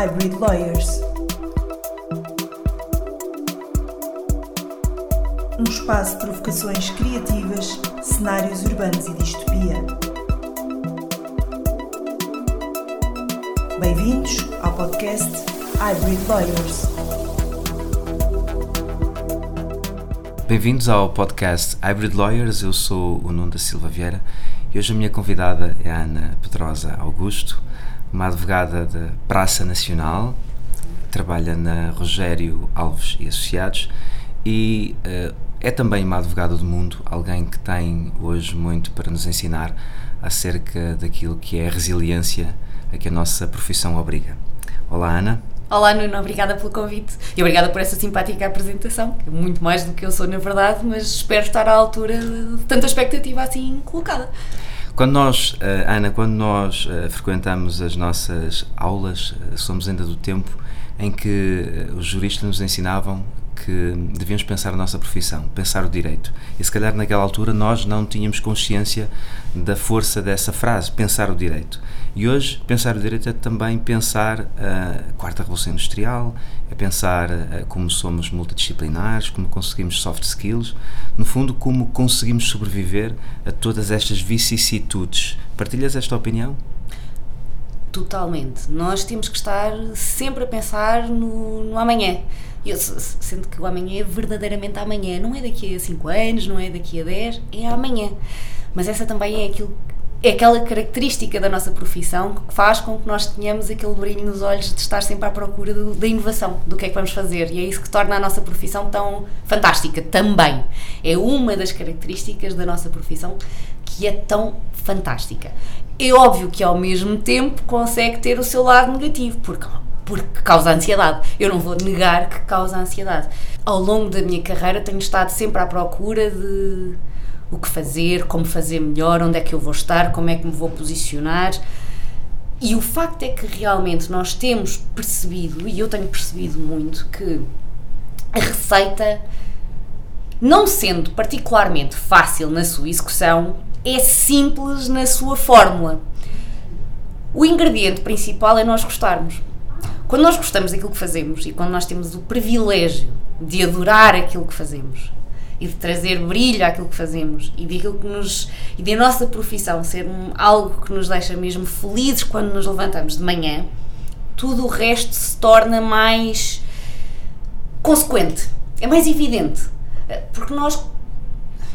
Hybrid Lawyers. Um espaço de provocações criativas, cenários urbanos e distopia. Bem-vindos ao podcast Hybrid Lawyers. Bem-vindos ao podcast Hybrid Lawyers. Eu sou o Nuno da Silva Vieira e hoje a minha convidada é a Ana Pedrosa Augusto, uma advogada da Praça Nacional, trabalha na Rogério Alves e Associados e uh, é também uma advogada do mundo, alguém que tem hoje muito para nos ensinar acerca daquilo que é a resiliência a que a nossa profissão obriga. Olá, Ana. Olá, Nuno, obrigada pelo convite e obrigada por essa simpática apresentação, que é muito mais do que eu sou na verdade, mas espero estar à altura de tanta expectativa assim colocada. Quando nós, eh, Ana, quando nós eh, frequentamos as nossas aulas, eh, somos ainda do tempo em que os juristas nos ensinavam que devíamos pensar a nossa profissão, pensar o direito. E se calhar naquela altura nós não tínhamos consciência da força dessa frase, pensar o direito. E hoje, pensar o direito é também pensar a quarta revolução industrial, é pensar como somos multidisciplinares, como conseguimos soft skills, no fundo, como conseguimos sobreviver a todas estas vicissitudes. Partilhas esta opinião? Totalmente. Nós temos que estar sempre a pensar no, no amanhã. Eu sinto que o amanhã é verdadeiramente amanhã. Não é daqui a 5 anos, não é daqui a 10, é amanhã. Mas essa também é aquilo é aquela característica da nossa profissão que faz com que nós tenhamos aquele brilho nos olhos de estar sempre à procura do, da inovação, do que é que vamos fazer. E é isso que torna a nossa profissão tão fantástica também. É uma das características da nossa profissão que é tão fantástica. É óbvio que ao mesmo tempo consegue ter o seu lado negativo, porque porque causa ansiedade. Eu não vou negar que causa ansiedade. Ao longo da minha carreira tenho estado sempre à procura de o que fazer, como fazer melhor, onde é que eu vou estar, como é que me vou posicionar. E o facto é que realmente nós temos percebido, e eu tenho percebido muito, que a receita, não sendo particularmente fácil na sua execução, é simples na sua fórmula. O ingrediente principal é nós gostarmos. Quando nós gostamos daquilo que fazemos e quando nós temos o privilégio de adorar aquilo que fazemos e de trazer brilho àquilo que fazemos e daquilo que nos e da nossa profissão ser um, algo que nos deixa mesmo felizes quando nos levantamos de manhã, tudo o resto se torna mais consequente, é mais evidente, porque nós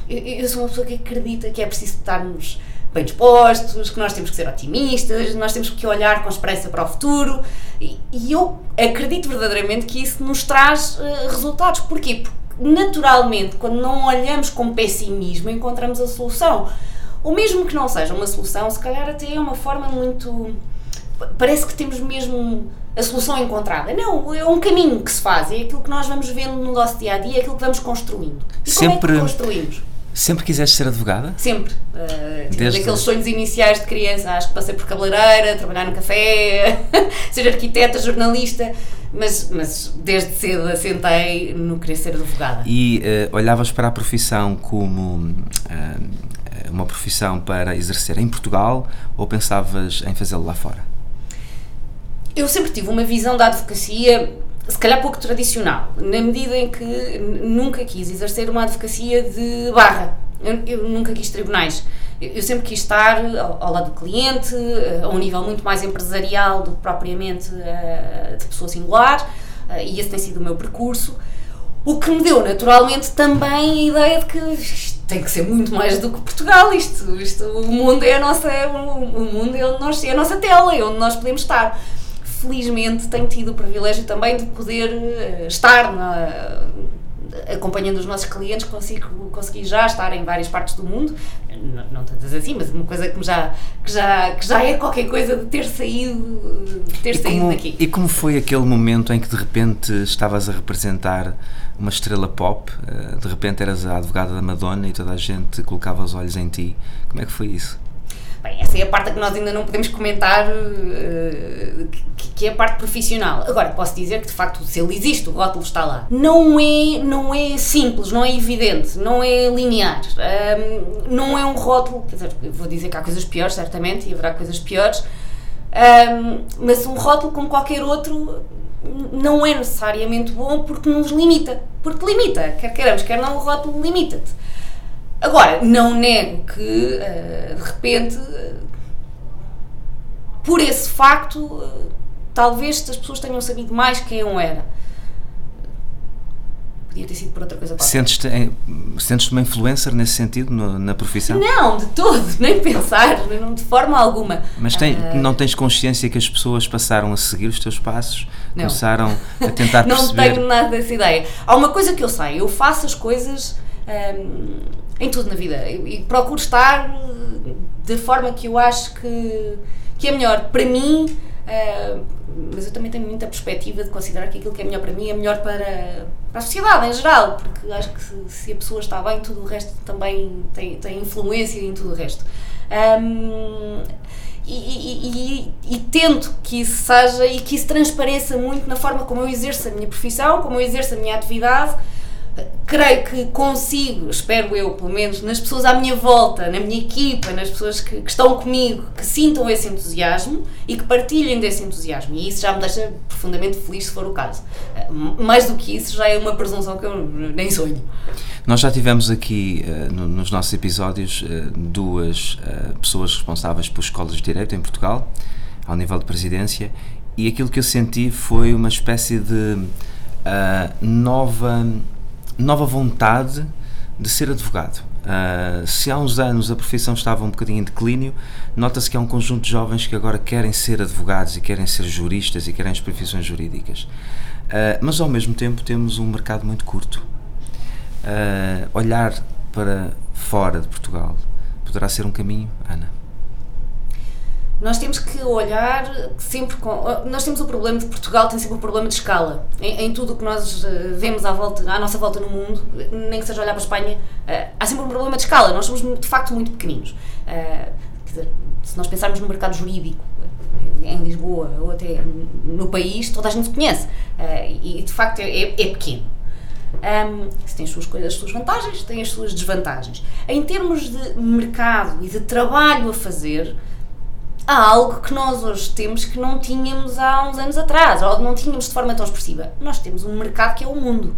eu, eu sou uma pessoa que acredita que é preciso estarmos bem dispostos, que nós temos que ser otimistas, nós temos que olhar com esperança para o futuro e, e eu acredito verdadeiramente que isso nos traz uh, resultados. Porquê? Porque naturalmente, quando não olhamos com pessimismo, encontramos a solução. Ou mesmo que não seja uma solução, se calhar até é uma forma muito. Parece que temos mesmo a solução encontrada. Não, é um caminho que se faz, é aquilo que nós vamos vendo no nosso dia a dia, é aquilo que vamos construindo. E Sempre... como é que construímos? Sempre quiseste ser advogada? Sempre. Uh, Desde... Daqueles sonhos iniciais de criança, acho que passei por cabeleireira, trabalhar no café, ser arquiteta, jornalista, mas, mas desde cedo assentei no querer ser advogada. E uh, olhavas para a profissão como uh, uma profissão para exercer em Portugal ou pensavas em fazê-lo lá fora? Eu sempre tive uma visão da advocacia se calhar pouco tradicional, na medida em que nunca quis exercer uma advocacia de barra. Eu, eu nunca quis tribunais. Eu, eu sempre quis estar ao, ao, lado do cliente, eh, a um nível muito mais empresarial do que propriamente uh, de pessoa singular, uh, e esse tem sido o meu percurso. O que me deu naturalmente também a ideia de que isto tem que ser muito mais do que Portugal. Isto, isto, o mundo é a nossa, o mundo é, onde nós, é a nossa tela, é onde nós podemos estar felizmente tenho tido o privilégio também de poder eh, estar na, acompanhando os nossos clientes, consigo, consegui já estar em várias partes do mundo, não, não tantas assim, mas uma coisa que já, que, já, que já é qualquer coisa de ter saído, de ter e saído como, daqui. E como foi aquele momento em que de repente estavas a representar uma estrela pop, eh, de repente eras a advogada da Madonna e toda a gente colocava os olhos em ti, como é que foi isso? Bem, essa é a parte que nós ainda não podemos comentar, uh, que, que, é a parte profissional. Agora, posso dizer que de facto se ele existe, o rótulo está lá. Não é, não é simples, não é evidente, não é linear. Um, não é um rótulo, quer dizer, vou dizer que há coisas piores, certamente, e haverá coisas piores. Um, mas um rótulo como qualquer outro não é necessariamente bom porque nos limita. Porque limita, quer queiramos, quer não, o rótulo limita-te. Agora, não nego que, uh, de repente, uh, por esse facto, uh, talvez as pessoas tenham sabido mais quem eu era podia ter sido por outra coisa. Sentes-te sentes uma influencer nesse sentido no, na profissão? Não, de todo, nem pensar, não, de forma alguma. Mas tem, uh, não tens consciência que as pessoas passaram a seguir os teus passos? Não. Começaram a tentar não perceber? Não tenho nada dessa ideia. Há uma coisa que eu sei, eu faço as coisas um, em tudo na vida e, procuro estar da forma que eu acho que, que é melhor para mim. Uh, mas eu também tenho muita perspectiva de considerar que aquilo que é melhor para mim é melhor para, para a sociedade em geral, porque acho que se, se a pessoa está bem, tudo o resto também tem, tem influência em tudo o resto. Um, e, e, e, e, tento que isso seja e que isso transpareça muito na forma como eu exerço a minha profissão, como eu exerço a minha atividade creio que consigo, espero eu, pelo menos, nas pessoas à minha volta, na minha equipa, nas pessoas que, que, estão comigo, que sintam esse entusiasmo e que partilhem desse entusiasmo. E isso já me deixa profundamente feliz, se for o caso. Eh, mais do que isso, já é uma presunção que eu nem sonho. Nós já tivemos aqui, no, nos nossos episódios, uh, duas pessoas responsáveis por escolas de direito em Portugal, ao nível de presidência, e aquilo que eu senti foi uma espécie de nova nova vontade de ser advogado. Uh, se há uns anos a profissão estava um bocadinho em declínio, nota-se que há um conjunto de jovens que agora querem ser advogados e querem ser juristas e querem as profissões jurídicas. Uh, mas ao mesmo tempo temos um mercado muito curto. Uh, olhar para fora de Portugal poderá ser um caminho, Ana? Nós temos que olhar sempre com. Nós temos o problema de Portugal, tem sempre o problema de escala. Em, em tudo o que nós eh, vemos à, volta, à nossa volta no mundo, nem que seja olhar para a Espanha, uh, há sempre um problema de escala. Nós somos de facto muito pequeninos. Uh, dizer, se nós pensarmos no mercado jurídico, em Lisboa ou até no país, toda a gente conhece. E de facto é, é, é pequeno. Um, tem as suas, as suas vantagens, tem as suas desvantagens. Em termos de mercado e de trabalho a fazer, há algo que nós hoje temos que não tínhamos há uns anos atrás, ou não tínhamos de forma tão expressiva. Nós temos um mercado que é o mundo.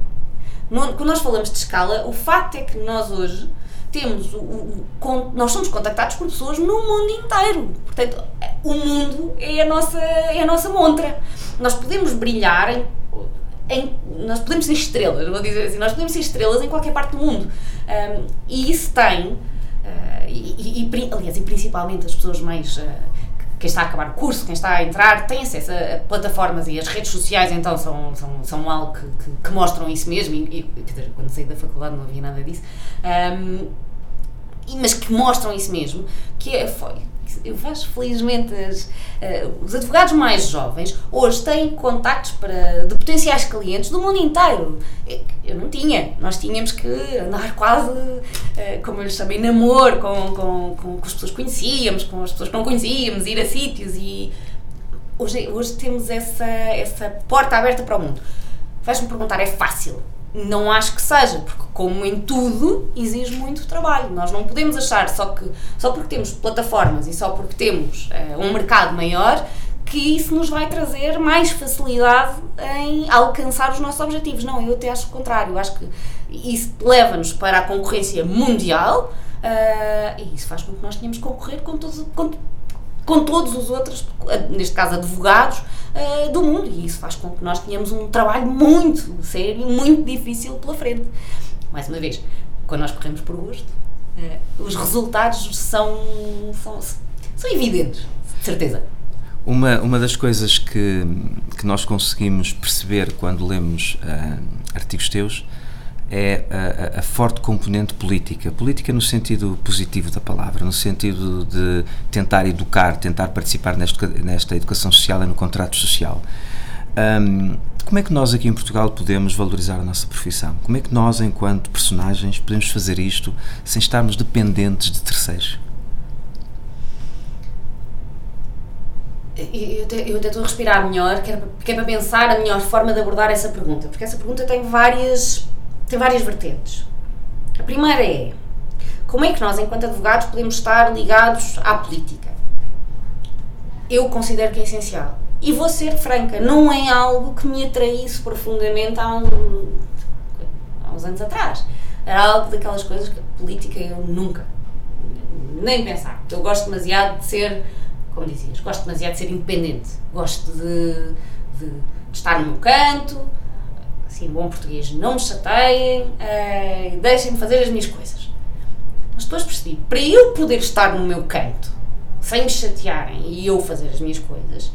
Quando nós falamos de escala, o facto é que nós hoje temos o, o, nós somos contactados por pessoas no mundo inteiro. Portanto, o mundo é a nossa, é a nossa montra. Nós podemos brilhar em, em nós podemos ser estrelas, vou dizer assim, nós podemos ser estrelas em qualquer parte do mundo. Um, e isso tem, uh, e, e, aliás, e principalmente as pessoas mais uh, quem está a acabar o curso, quem está a entrar, tem acesso a plataformas e as redes sociais, então são, são, são algo que, que, que mostram isso mesmo. E, e, dizer, quando saí da faculdade não havia nada disso, um, mas que mostram isso mesmo, que é, foi, eu vejo felizmente as, uh, os advogados mais jovens hoje têm contactos para, de potenciais clientes do mundo inteiro. Eu não tinha, nós tínhamos que andar quase, uh, como eu lhes chamei, namoro com, com, com, com, as pessoas que conhecíamos, com as pessoas que não conhecíamos, ir a sítios e hoje, hoje temos essa, essa porta aberta para o mundo. Vais-me perguntar, é fácil? Não acho que seja, porque como em tudo exige muito trabalho. Nós não podemos achar só que só porque temos plataformas e só porque temos uh, um mercado maior que isso nos vai trazer mais facilidade em alcançar os nossos objetivos. Não, eu até acho o contrário. Eu acho que isso leva-nos para a concorrência mundial uh, e isso faz com que nós tenhamos que concorrer com todos, com, com todos os outros, neste caso advogados, uh, do mundo. E isso faz com que nós tenhamos um trabalho muito sério e muito difícil pela frente. Mais uma vez, quando nós corremos por gosto, uh, os resultados são, são, são evidentes, de certeza. Uma, uma das coisas que, que nós conseguimos perceber quando lemos uh, artigos teus é a, a, forte componente política. Política no sentido positivo da palavra, no sentido de tentar educar, tentar participar nesta, nesta educação social e no contrato social. Um, como é que nós aqui em Portugal podemos valorizar a nossa profissão? Como é que nós, enquanto personagens, podemos fazer isto sem estarmos dependentes de terceiros? Eu até, eu até estou a respirar melhor, que é, para pensar a melhor forma de abordar essa pergunta, porque essa pergunta tem várias tem várias vertentes. A primeira é como é que nós, enquanto advogados, podemos estar ligados à política? eu considero que é essencial. E vou ser franca, não é algo que me atraísse profundamente há, um, há uns anos atrás. Era algo daquelas coisas que política eu nunca, nem pensar. Eu gosto demasiado de ser, como dizias, gosto demasiado de ser independente. Gosto de, de, de estar meu canto, assim, bom português, não me chateiem, uh, deixem-me fazer as minhas coisas. Mas depois percebi, para eu poder estar no meu canto, sem me chatearem e eu fazer as minhas coisas,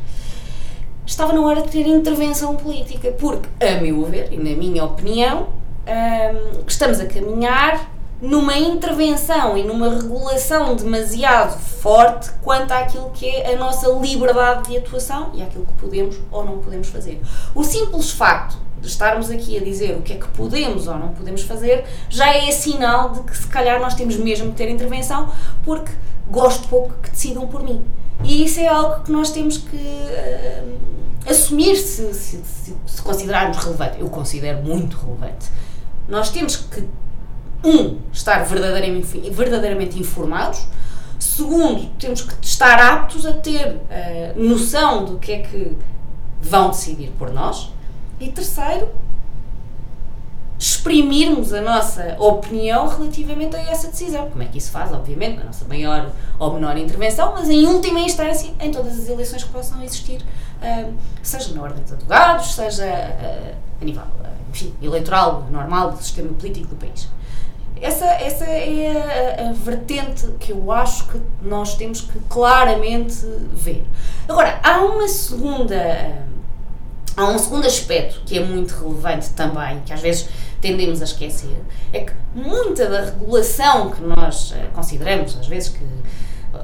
estava na hora de ter intervenção política, porque, a meu ver e na minha opinião, um, estamos a caminhar numa intervenção e numa regulação demasiado forte quanto àquilo que é a nossa liberdade de atuação e àquilo que podemos ou não podemos fazer. O simples facto de estarmos aqui a dizer o que é que podemos ou não podemos fazer já é sinal de que se calhar nós temos mesmo de ter intervenção porque gosto pouco que decidam por mim. E isso é algo que nós temos que uh, assumir se, se, se, se considerarmos relevante. Eu considero muito relevante. Nós temos que um, estar verdadeiramente, verdadeiramente informados, segundo, temos que estar aptos a ter uh, noção do que é que vão decidir por nós, e terceiro, exprimirmos a nossa opinião relativamente a essa decisão. Como é que isso faz, obviamente, na nossa maior ou menor intervenção, mas em última instância em todas as eleições que possam existir, uh, seja na ordem dos advogados, seja uh, a nível enfim, eleitoral normal do sistema político do país. Essa, essa é a, a, vertente que eu acho que nós temos que claramente ver. Agora, há uma segunda. Há um segundo aspecto que é muito relevante também, que às vezes tendemos a esquecer, é que muita da regulação que nós eh, consideramos, às vezes, que,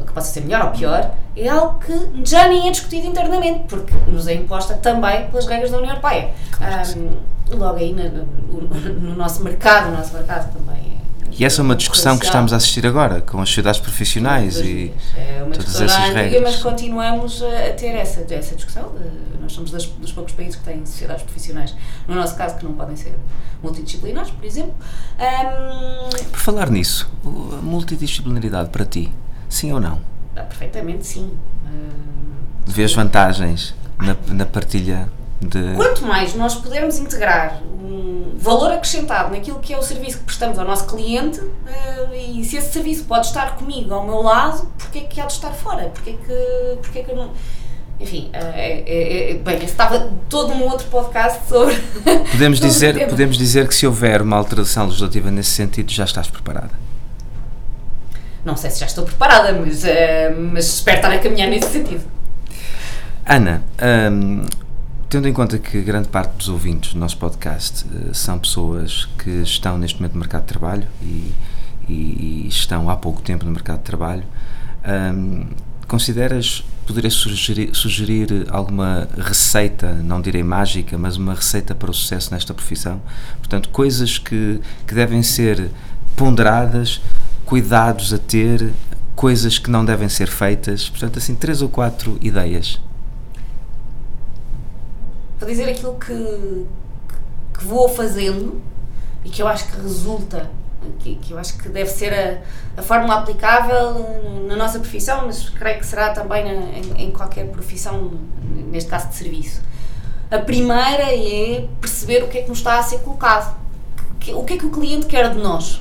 que possa ser melhor ou pior, é algo que já nem é discutido internamente, porque nos é imposta também pelas regras da União Europeia. Claro um, logo aí no, no, no, nosso mercado, o nosso mercado também é e essa é uma discussão que estamos a assistir agora, com as sociedades profissionais e é uma todas essas regras. Mas continuamos a ter essa, essa discussão. Nós somos das, dos poucos países que têm sociedades profissionais, no nosso caso, que não podem ser multidisciplinares, por exemplo. Um, por falar nisso, a multidisciplinaridade para ti, sim ou não? Ah, perfeitamente sim. Um, Vês vantagens na, na partilha de... Quanto mais nós pudermos integrar um valor acrescentado naquilo que é o serviço que prestamos ao nosso cliente uh, e se esse serviço pode estar comigo ao meu lado, porque é que há de estar fora? Porque é que, porque é que eu não... Enfim, é, é, é, bem, estava todo um outro podcast sobre. Podemos dizer, podemos dizer que se houver uma alteração legislativa nesse sentido, já estás preparada? Não sei se já estou preparada, mas, uh, mas espero estar a caminhar nesse sentido. Ana, um, Tendo em conta que grande parte dos ouvintes do nosso podcast uh, são pessoas que estão neste momento no mercado de trabalho e, e, e estão há pouco tempo no mercado de trabalho, um, consideras poderia sugerir, sugerir alguma receita, não direi mágica, mas uma receita para o sucesso nesta profissão? Portanto, coisas que, que devem ser ponderadas, cuidados a ter, coisas que não devem ser feitas. Portanto, assim, três ou quatro ideias vou dizer aquilo que, que vou fazendo e que eu acho que resulta, que, que eu acho que deve ser a, a fórmula aplicável na nossa profissão, mas creio que será também na, em, em qualquer profissão, neste caso de serviço. A primeira é perceber o que é que nos está a ser colocado, o que é que o cliente quer de nós.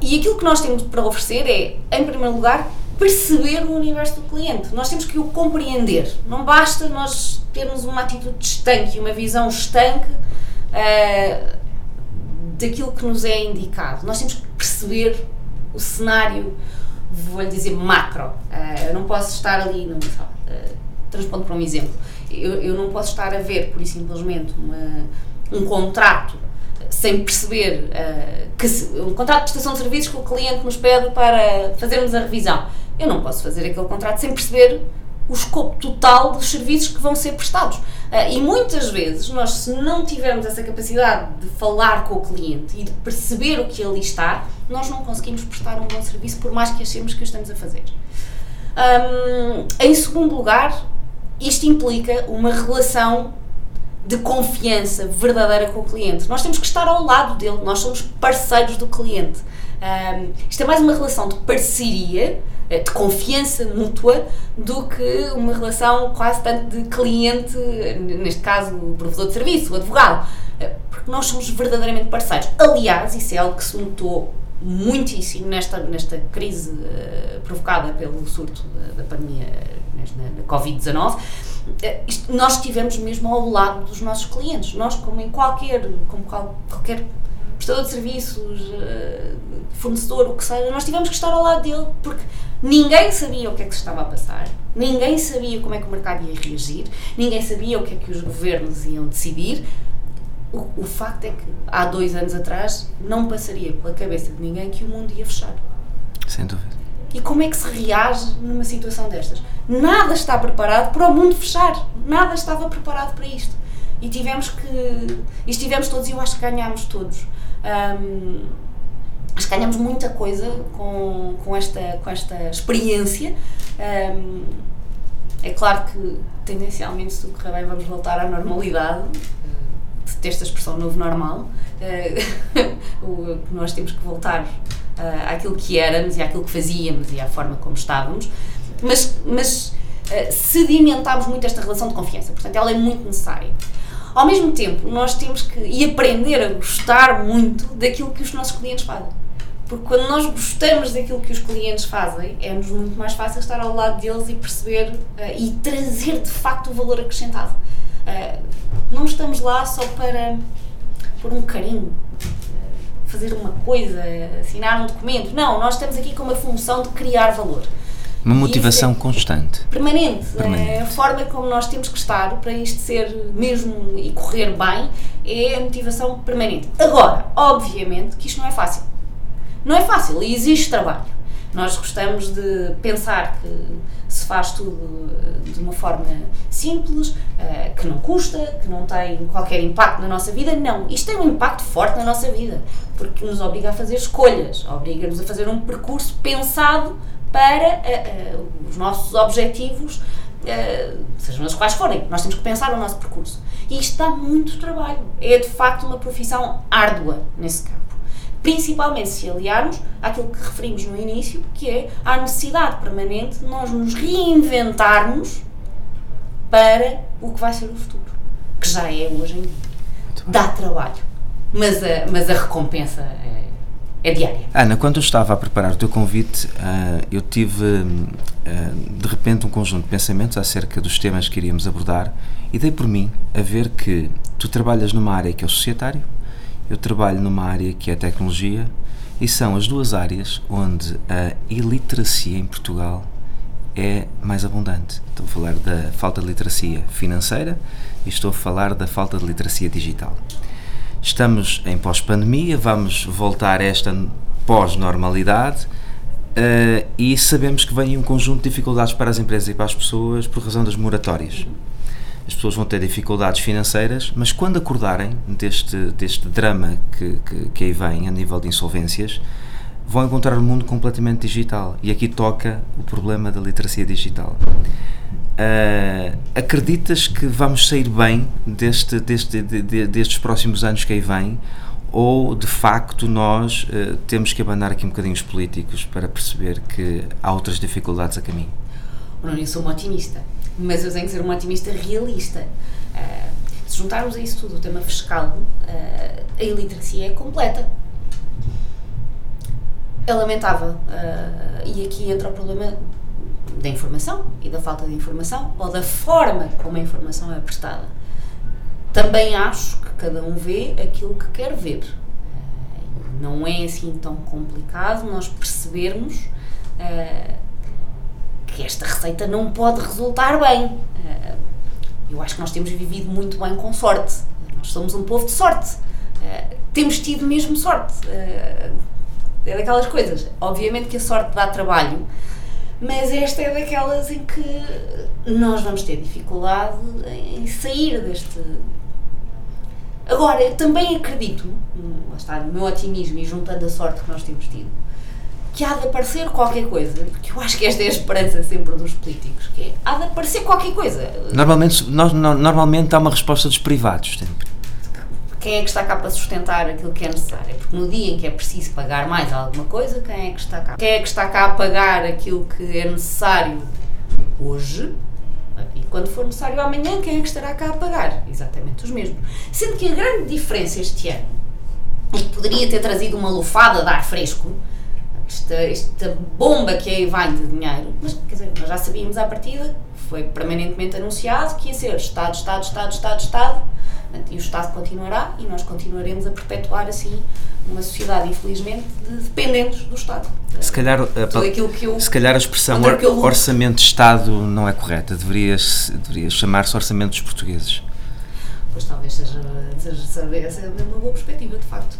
E aquilo que nós temos para oferecer é, em primeiro lugar, perceber o universo do cliente. Nós temos que o compreender. Não basta nós termos uma atitude estanque, uma visão estanque uh, daquilo que nos é indicado. Nós temos que perceber o cenário, vou-lhe dizer, macro. Uh, eu não posso estar ali, uh, transpondo para um exemplo, eu, eu não posso estar a ver, por simplesmente, uma, um contrato sem perceber uh, que se, um contrato de prestação de serviços que o cliente nos pede para fazermos a revisão eu não posso fazer aquele contrato sem perceber o escopo total dos serviços que vão ser prestados. Uh, e muitas vezes, nós, se não tivermos essa capacidade de falar com o cliente e de perceber o que ali está, nós não conseguimos prestar um bom serviço, por mais que achemos que o estamos a fazer. Um, em segundo lugar, isto implica uma relação de confiança verdadeira com o cliente. Nós temos que estar ao lado dele, nós somos parceiros do cliente. Um, isto é mais uma relação de parceria eh, de confiança mútua do que uma relação quase tanto de cliente, neste caso o provedor de serviço, o advogado. Eh, porque nós somos verdadeiramente parceiros. Aliás, isso é algo que se notou muitíssimo nesta, nesta crise uh, provocada pelo surto da, da pandemia na, na Covid-19. Uh, nós estivemos mesmo ao lado dos nossos clientes. Nós, como em qualquer, como qual, qualquer prestador de serviços, uh, fornecedor, o que seja, nós tivemos que estar ao lado dele porque ninguém sabia o que é que se estava a passar, ninguém sabia como é que o mercado ia reagir, ninguém sabia o que é que os governos iam decidir. O, o facto é que há dois anos atrás não passaria pela cabeça de ninguém que o mundo ia fechar. Sem dúvida. E como é que se reage numa situação destas? Nada está preparado para o mundo fechar. Nada estava preparado para isto. E tivemos que. E estivemos todos, e eu acho que ganhámos todos. Um, acho que ganhamos muita coisa com, com, esta, com esta experiência. Um, é claro que, tendencialmente, se tudo correr bem, vamos voltar à normalidade. Detesto a expressão novo normal. Uh, nós temos que voltar uh, àquilo que éramos e àquilo que fazíamos e à forma como estávamos. Mas, mas uh, sedimentámos muito esta relação de confiança. Portanto, ela é muito necessária. Ao mesmo tempo, nós temos que e aprender a gostar muito daquilo que os nossos clientes fazem. Porque quando nós gostamos daquilo que os clientes fazem, é-nos muito mais fácil estar ao lado deles e perceber e trazer de facto o valor acrescentado. Uh, não estamos lá só para por um carinho, fazer uma coisa, assinar um documento. Não, nós estamos aqui com uma função de criar valor. Uma motivação é constante. Permanente. permanente. É a forma como nós temos que estar para isto ser mesmo e correr bem é a motivação permanente. Agora, obviamente que isto não é fácil. Não é fácil e exige trabalho. Nós gostamos de pensar que se faz tudo eh, de uma forma simples, eh, que não custa, que não tem qualquer impacto na nossa vida. Não, isto tem um impacto forte na nossa vida, porque nos obriga a fazer escolhas, obriga-nos a fazer um percurso pensado para uh, os nossos objetivos, sejam os quais forem. Nós temos que pensar o nosso percurso. E isto dá muito trabalho. É de facto uma profissão árdua nesse campo. Principalmente se aliarmos àquilo que referimos no início, que é a necessidade permanente de nós nos reinventarmos para o que vai ser o futuro, que já é hoje em dia. Dá trabalho, mas a, mas a recompensa é é diária. Ana, quando eu estava a preparar o teu convite, uh, eu tive uh, de repente um conjunto de pensamentos acerca dos temas que iríamos abordar e dei por mim a ver que tu trabalhas numa área que é o societário, eu trabalho numa área que é a tecnologia e são as duas áreas onde a iliteracia em Portugal é mais abundante. Estou a falar da falta de literacia financeira e estou a falar da falta de literacia digital. Estamos em pós-pandemia, vamos voltar a esta pós-normalidade uh, e sabemos que vem um conjunto de dificuldades para as empresas e para as pessoas por razão das moratórias. As pessoas vão ter dificuldades financeiras, mas quando acordarem deste, deste drama que, que, que aí vem a nível de insolvências, vão encontrar um mundo completamente digital. E aqui toca o problema da literacia digital. Uh, acreditas que vamos sair bem deste, deste, de, de, destes próximos anos que aí vêm? Ou de facto nós uh, temos que abandonar aqui um bocadinho os políticos para perceber que há outras dificuldades a caminho? Não, eu sou uma otimista, mas eu tenho que ser uma otimista realista. Uh, se juntarmos a isso tudo o tema fiscal, a iliteracia é completa. É lamentável. e aqui entra o problema da informação e da falta de informação ou da forma como a informação é prestada. Também acho que cada um vê aquilo que quer ver. Não é assim tão complicado nós percebermos uh, que esta receita não pode resultar bem. Uh, eu acho que nós temos vivido muito bem com sorte. Nós somos um povo de sorte. Uh, temos tido mesmo sorte. é daquelas coisas. Obviamente que a sorte dá trabalho, mas esta é daquelas em que nós vamos ter dificuldade em sair deste. Agora, eu também acredito, lá está, no meu otimismo e juntando a sorte que nós temos tido, que há de aparecer qualquer coisa, porque eu acho que esta é a esperança sempre dos políticos, que é, há de aparecer qualquer coisa. Normalmente, nós, normalmente há uma resposta dos privados, sempre. quem é que está cá para sustentar aquilo que é necessário? Porque no dia em que é preciso pagar mais alguma coisa, quem é que está cá? Quem é que está cá a pagar aquilo que é necessário hoje? E quando for necessário amanhã, quem é que estará cá a pagar? Exatamente os mesmos. Sendo que a grande diferença este ano, e que poderia ter trazido uma lufada de ar fresco, esta, esta bomba que aí vai de dinheiro, mas quer dizer, nós já sabíamos à partida, foi permanentemente anunciado que ia ser Estado, Estado, Estado, Estado, Estado, e o Estado continuará e nós continuaremos a perpetuar assim uma sociedade, infelizmente, de dependentes do Estado. Se calhar, que eu, se calhar a expressão or- orçamento de Estado não é correta, deveria, deveria chamar-se orçamento dos portugueses. Pois talvez seja, seja, seja uma boa perspectiva, de facto.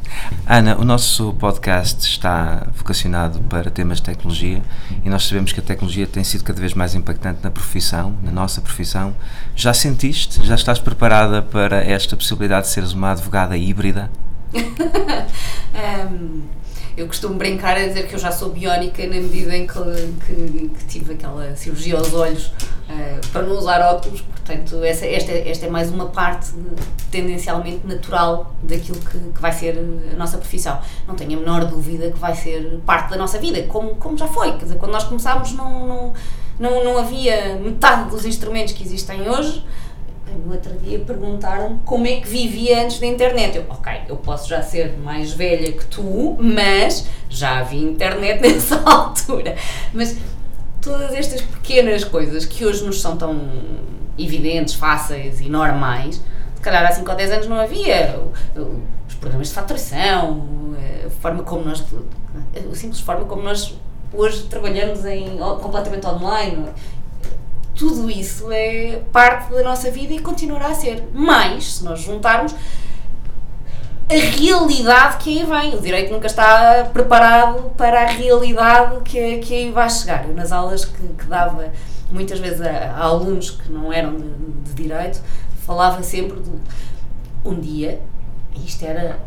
Ana, o nosso podcast está vocacionado para temas de tecnologia e nós sabemos que a tecnologia tem sido cada vez mais impactante na profissão, na nossa profissão. Já sentiste, já estás preparada para esta possibilidade de seres uma advogada híbrida? Ahm, eu costumo brincar a dizer que eu já sou biónica na medida em que, que- que tive aquela cirurgia aos olhos ah, para não usar óculos, portanto, essa, esta, esta é mais uma parte tendencialmente natural daquilo que, que vai ser a nossa profissão. Não tenho a menor dúvida que vai ser parte da nossa vida, como, como já foi. Quer dizer, quando nós começámos, não, não, não, não havia metade dos instrumentos que existem hoje. No outro dia perguntaram como é que vivia antes da internet. Eu, ok, eu posso já ser mais velha que tu, mas já havia internet nessa altura. Mas todas estas pequenas coisas que hoje nos são tão evidentes, fáceis e normais, se calhar há 5 ou 10 anos não havia. Os programas de faturação, a forma como nós. a simples forma como nós hoje trabalhamos em, completamente online tudo isso é parte da nossa vida e continuará a ser. Mas, se nós juntarmos a realidade que aí vem, o direito nunca está preparado para a realidade que, que aí vai chegar. Eu, nas aulas que, que dava muitas vezes a, a alunos que não eram de, de direito, falava sempre de um dia, isto era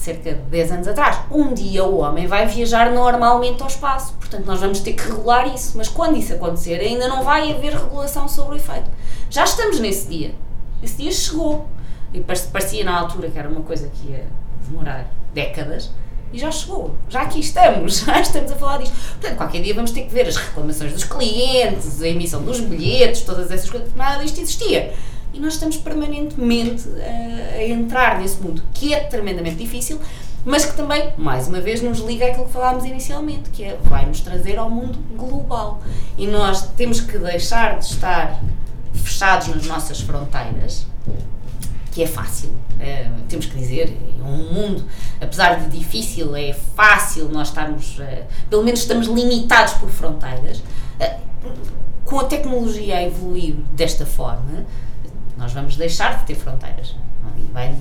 cerca de 10 anos atrás, um dia o homem vai viajar normalmente ao espaço. Portanto, nós vamos ter que regular isso. Mas quando isso acontecer, ainda não vai haver regulação sobre o efeito. Já estamos nesse dia. Esse dia chegou. E parecia na altura que era uma coisa que ia demorar décadas. E já chegou, já aqui estamos, já estamos a falar disto. Portanto, qualquer dia vamos ter que ver as reclamações dos clientes, a emissão dos bilhetes, todas essas coisas, nada disto existia. E nós estamos permanentemente a, a entrar nesse mundo, que é tremendamente difícil, mas que também, mais uma vez, nos liga àquilo que falámos inicialmente, que é vai nos trazer ao mundo global. E nós temos que deixar de estar fechados nas nossas fronteiras, que é fácil, eh, temos que dizer, é um mundo, apesar de difícil, é fácil nós estarmos, eh, pelo menos estamos limitados por fronteiras. Eh, com a tecnologia a evoluir desta forma, nós vamos deixar de ter fronteiras. E vai-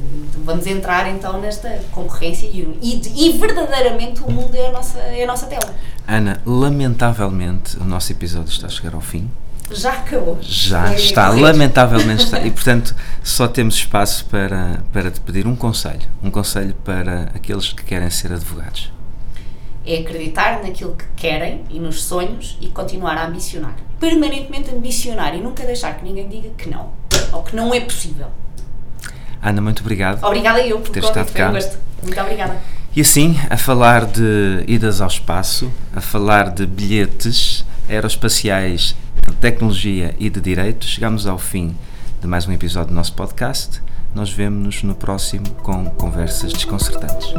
vamos entrar então nesta concorrência e, e, e verdadeiramente o mundo é a nossa, é a nossa tela. Ana, lamentavelmente o nosso episódio está a chegar ao fim. Já acabou. Já Foi está, lamentavelmente está. E portanto só temos espaço para, para te pedir um conselho. Um conselho para aqueles que querem ser advogados. É acreditar naquilo que querem e nos sonhos e continuar a ambicionar. Permanentemente ambicionar e nunca deixar que ninguém diga que não. Ou que não é possível. Ana, muito obrigado. Obrigada eu por Ter estado um cá. Muito obrigada. E assim, a falar de idas ao espaço, a falar de bilhetes aeroespaciais, de tecnologia e de direito, chegamos ao fim de mais um episódio do nosso podcast. Nós vemo-nos no próximo com conversas desconcertantes.